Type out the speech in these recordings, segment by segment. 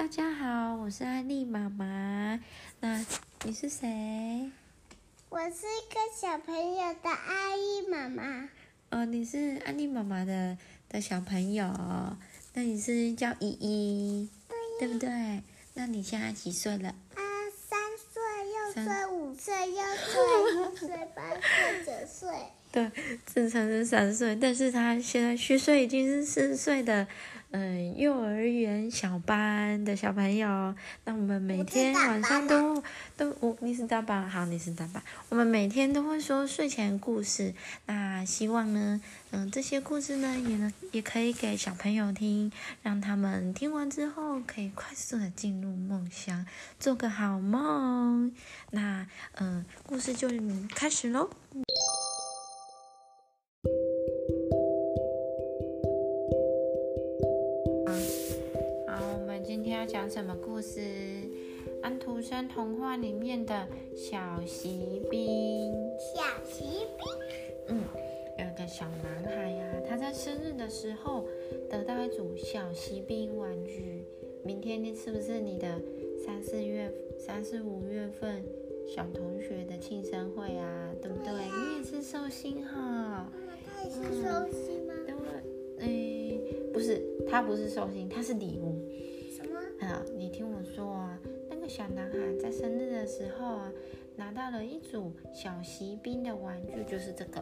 大家好，我是安利妈妈。那你是谁？我是一个小朋友的阿姨妈妈。哦，你是安利妈妈的的小朋友。那你是叫依依，对不对？那你现在几岁了？啊，三岁、六岁、五岁、六岁、七岁、八岁、九岁。对，正常是三岁，但是他现在虚岁已经是四岁的。嗯，幼儿园小班的小朋友，那我们每天晚上都都我你是大班，好，你是大班，我们每天都会说睡前故事。那希望呢，嗯，这些故事呢，也能也可以给小朋友听，让他们听完之后可以快速的进入梦乡，做个好梦。那嗯，故事就开始喽。什么故事？安徒生童话里面的小锡兵。小锡兵。嗯，有一个小男孩呀，他在生日的时候得到一组小锡兵玩具。明天是不是你的三四月、三四五月份小同学的庆生会啊？对不对？你也是寿星哈。他也是寿星吗？对，诶，不是，他不是寿星，他是礼物。小男孩在生日的时候啊，拿到了一组小锡兵的玩具，就是这个。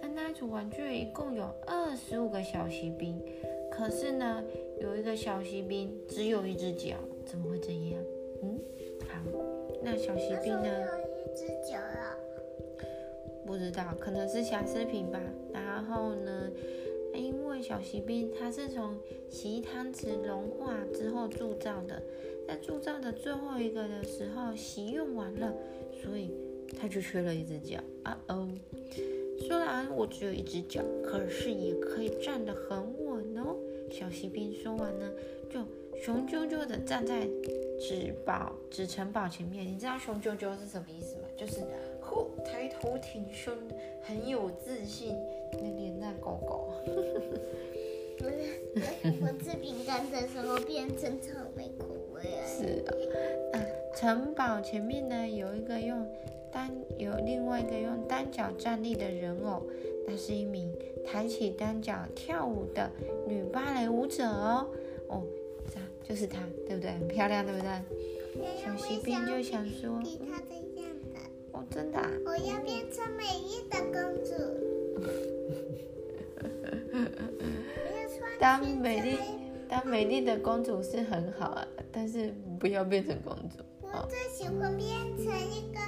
但那一组玩具一共有二十五个小锡兵，可是呢，有一个小锡兵只有一只脚，怎么会这样？嗯，好，那小锡兵呢？有一只脚啊？不知道，可能是瑕疵品吧。然后呢？因为小锡兵它是从洗汤匙融化之后铸造的，在铸造的最后一个的时候洗用完了，所以它就缺了一只脚。啊哦，虽然我只有一只脚，可是也可以站得很稳哦。小锡兵说完呢，就雄赳赳的站在纸堡纸城堡前面。你知道雄赳赳是什么意思吗？就是呼抬头挺胸，很有自信。那脸那狗狗，我吃饼干的时候变成草莓口。是的，嗯，城堡前面呢有一个用单有另外一个用单脚站立的人偶，那是一名抬起单脚跳舞的女芭蕾舞者哦。哦，这就是她，对不对？很漂亮，对不对？小锡兵就想说，哦，真的？我要变成美丽的公主。当美丽，当美丽的公主是很好啊，但是不要变成公主。我最喜欢变成一个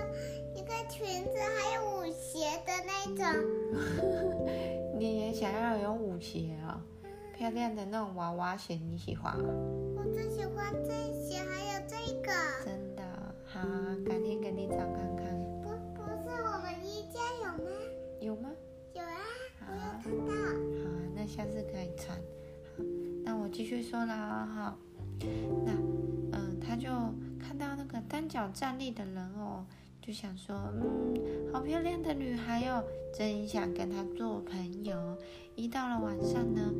一个裙子还有舞鞋的那种。你也想要有舞鞋啊？漂亮的那种娃娃鞋你喜欢吗？我最喜欢这些，还有这个。真的？好，改天给你找看看。那我继续说了哈，那嗯，他就看到那个单脚站立的人哦，就想说，嗯，好漂亮的女孩哦，真想跟她做朋友。一到了晚上呢，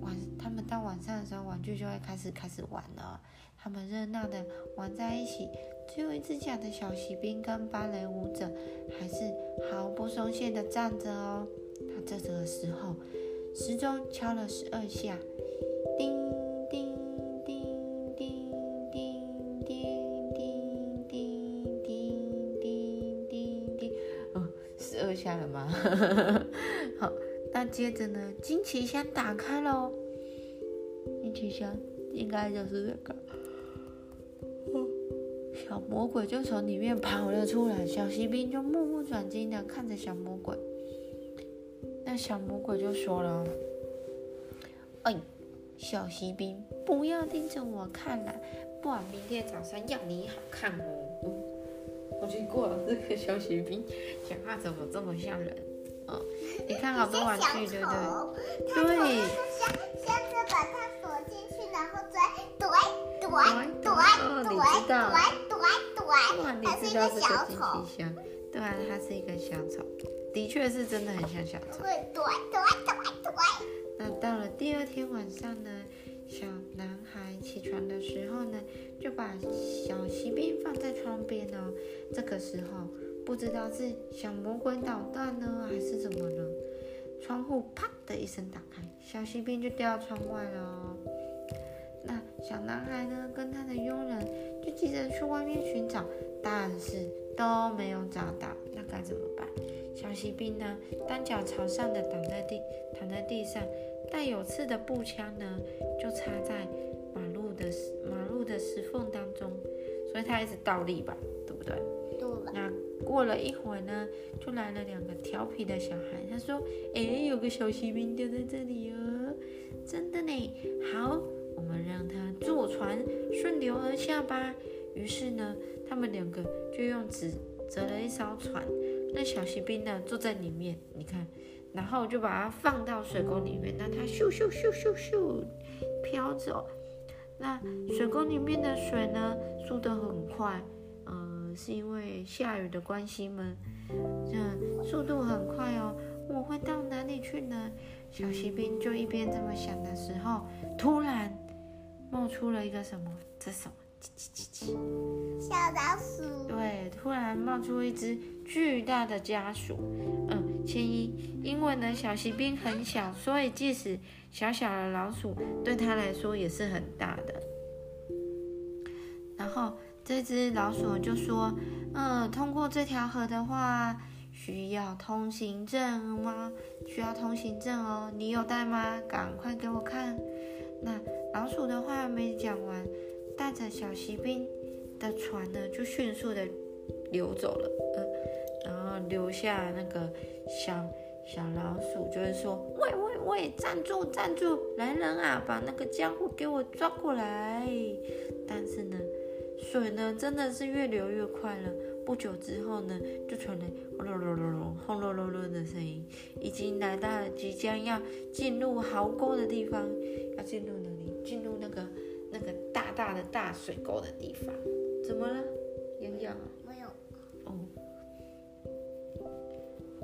晚他们到晚上的时候，玩具就会开始开始玩了，他们热闹的玩在一起。只有一只脚的小锡兵跟芭蕾舞者还是毫不松懈的站着哦。他这个时候。时钟敲了十二下，吗？好，那接着呢，惊奇箱打开喽，惊奇箱应该就是这个，小魔鬼就从里面跑了出来，小锡兵就目不转睛的看着小魔鬼。那小魔鬼就说了：“哎，小锡兵，不要盯着我看了，不然明天早上要你好看哦。”我去过了，这个小锡兵讲话怎么这么像人？哦，你看好多玩具，对不对？对。下下次把它锁进去，然后追，怼怼怼怼怼怼怼，它是一个小丑。对啊，它是一个小丑。的确是真的很像小丑。对对对对对。那到了第二天晚上呢，小男孩起床的时候呢，就把小锡兵放在窗边哦。这个时候，不知道是小魔鬼捣蛋呢，还是怎么了，窗户啪的一声打开，小锡兵就掉到窗外了。哦那小男孩呢，跟他的佣人就急着去外面寻找，但是都没有找到。那该怎么办？小锡兵呢，单脚朝上的躺在地，躺在地上。带有刺的步枪呢，就插在的马路的石缝当中，所以他一直倒立吧，对不对？对。那过了一会儿呢，就来了两个调皮的小孩，他说：“哎，有个小锡兵丢在这里哦，真的呢。好，我们让他坐船顺流而下吧。”于是呢，他们两个就用纸折了一艘船，那小锡兵呢坐在里面，你看。然后就把它放到水沟里面，那它咻咻咻咻咻飘走。那水沟里面的水呢，速度很快，嗯，是因为下雨的关系吗？这速度很快哦。我会到哪里去呢？小锡兵就一边这么想的时候，突然冒出了一个什么？这什么？小老鼠。对，突然冒出一只巨大的家鼠。嗯，千一，因为呢，小锡兵很小，所以即使小小的老鼠对他来说也是很大的。然后这只老鼠就说：“嗯，通过这条河的话，需要通行证吗？需要通行证哦，你有带吗？赶快给我看。”那老鼠的话没讲完。带着小锡兵的船呢，就迅速的流走了，嗯，然后留下那个小小老鼠，就会说，喂喂喂，站住站住，来人啊，把那个家伙给我抓过来！但是呢，水呢真的是越流越快了，不久之后呢，就传来轰隆隆隆隆、轰隆隆隆的声音，已经来到了即将要进入壕沟的地方，要进入哪里？进入那个。那个大大的大水沟的地方，怎么了？痒痒？没有。哦。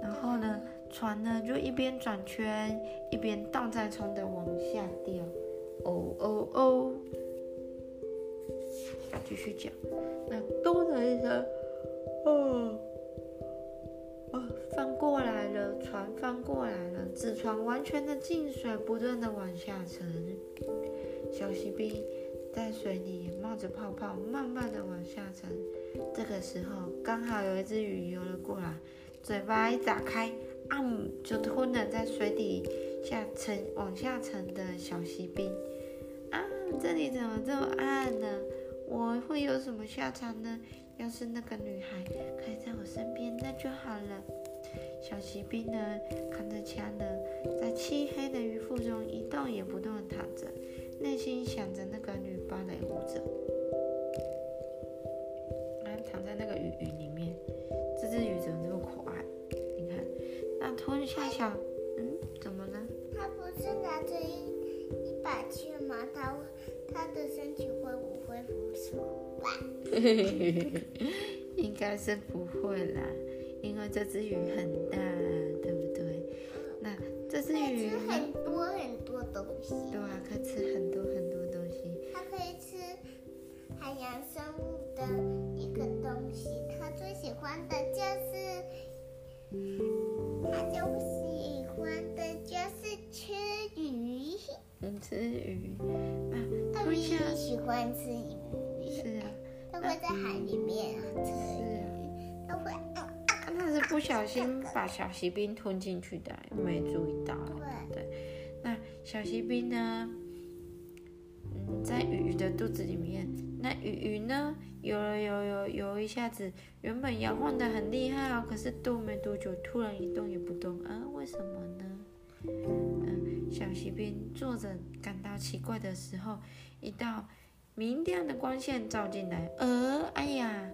然后呢，船呢就一边转圈，一边倒再冲的往下掉。哦哦哦！继续讲。那咚的一声，哦，哦，翻过来了，船翻过来了，纸船完全的进水，不断的往下沉。小锡兵。在水里冒着泡泡，慢慢的往下沉。这个时候，刚好有一只鱼游了过来，嘴巴一打开，啊，就吞了在水底下沉往下沉的小锡兵。啊，这里怎么这么暗呢？我会有什么下场呢？要是那个女孩可以在我身边，那就好了。小锡兵呢，扛着枪呢，在漆黑的鱼腹中一动也不动的躺着。内心想着那个女芭蕾舞者，啊，躺在那个鱼鱼里面，这只鱼怎么？吞下小，嗯，怎么了？他不是拿着一一把剑吗？他他的身体会不会腐朽吧？应该是不会啦，因为这只鱼很大，对不对？那这只鱼吃很多很多东西，对啊，可以吃很多很多东西。它可以吃海洋生物的一个东西，它最喜欢的就是，它就喜欢的就是吃鱼。嗯，吃鱼啊，它鱼喜欢吃鱼。是啊，它会在海里面吃鱼，它会。他是不小心把小锡兵吞进去的，没注意到。对，那小锡兵呢？嗯，在鱼鱼的肚子里面。那鱼鱼呢？游了游游游一下子，原本摇晃的很厉害哦，可是动没多久，突然一动也不动啊？为什么呢？嗯，小锡兵坐着感到奇怪的时候，一道明亮的光线照进来，呃，哎呀！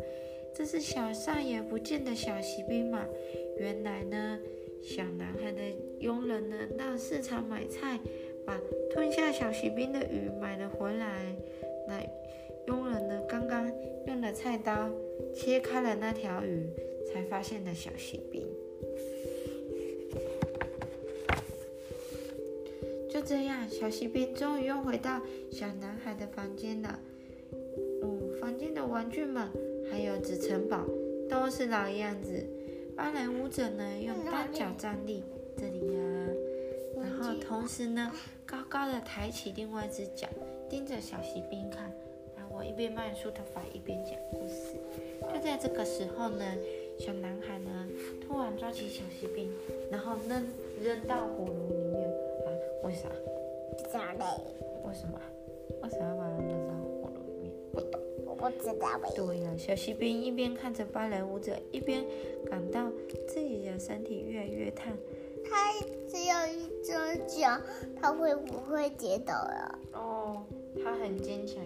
这是小少爷不见的小锡兵嘛？原来呢，小男孩的佣人呢到市场买菜，把吞下小锡兵的鱼买了回来。那刀切开了那条鱼，才发现的小锡兵。就这样，小锡兵终于又回到小男孩的房间了。嗯，房间的玩具们还有纸城堡都是老样子。芭蕾舞者呢，用单脚站立，这里呀，然后同时呢，高高的抬起另外一只脚，盯着小锡兵看。我一边慢梳头发，一边讲故事。就在这个时候呢，小男孩呢，突然抓起小锡兵，然后扔扔到火炉里面。啊，为啥？啥嘞？为什么？为什么要把它扔到火炉里面？不懂。我不知道呗。对呀，小锡兵一边看着芭蕾舞者，一边感到自己的身体越来越烫。他只有一只脚，他会不会跌倒了？哦，他很坚强，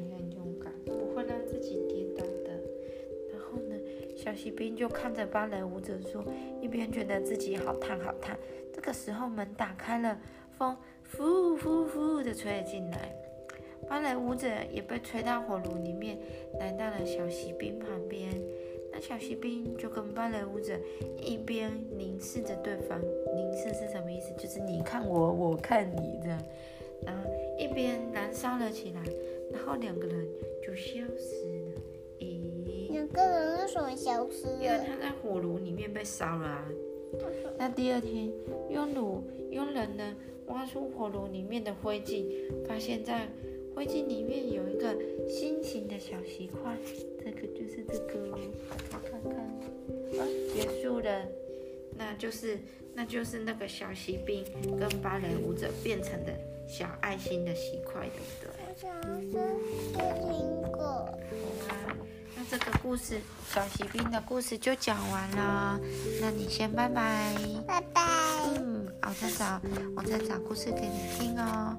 小锡兵就看着芭蕾舞者说，一边觉得自己好烫好烫。这个时候门打开了，风呼呼呼的吹了进来。芭蕾舞者也被吹到火炉里面，来到了小锡兵旁边。那小锡兵就跟芭蕾舞者一边凝视着对方，凝视是什么意思？就是你看我，我看你这样，然后一边燃烧了起来，然后两个人就消失了。咦？两个人什么消失因为他在火炉里面被烧了啊。那第二天，佣奴佣人呢挖出火炉里面的灰烬，发现在。灰烬里面有一个心形的小石块，这个就是这个，看看看，啊，结束了，那就是那就是那个小锡兵跟芭蕾舞者变成的小爱心的石块，对不对？我想吃吃苹果。好啊，那这个故事小骑兵的故事就讲完了，那你先拜拜。拜拜。嗯，我再找我再找故事给你听哦。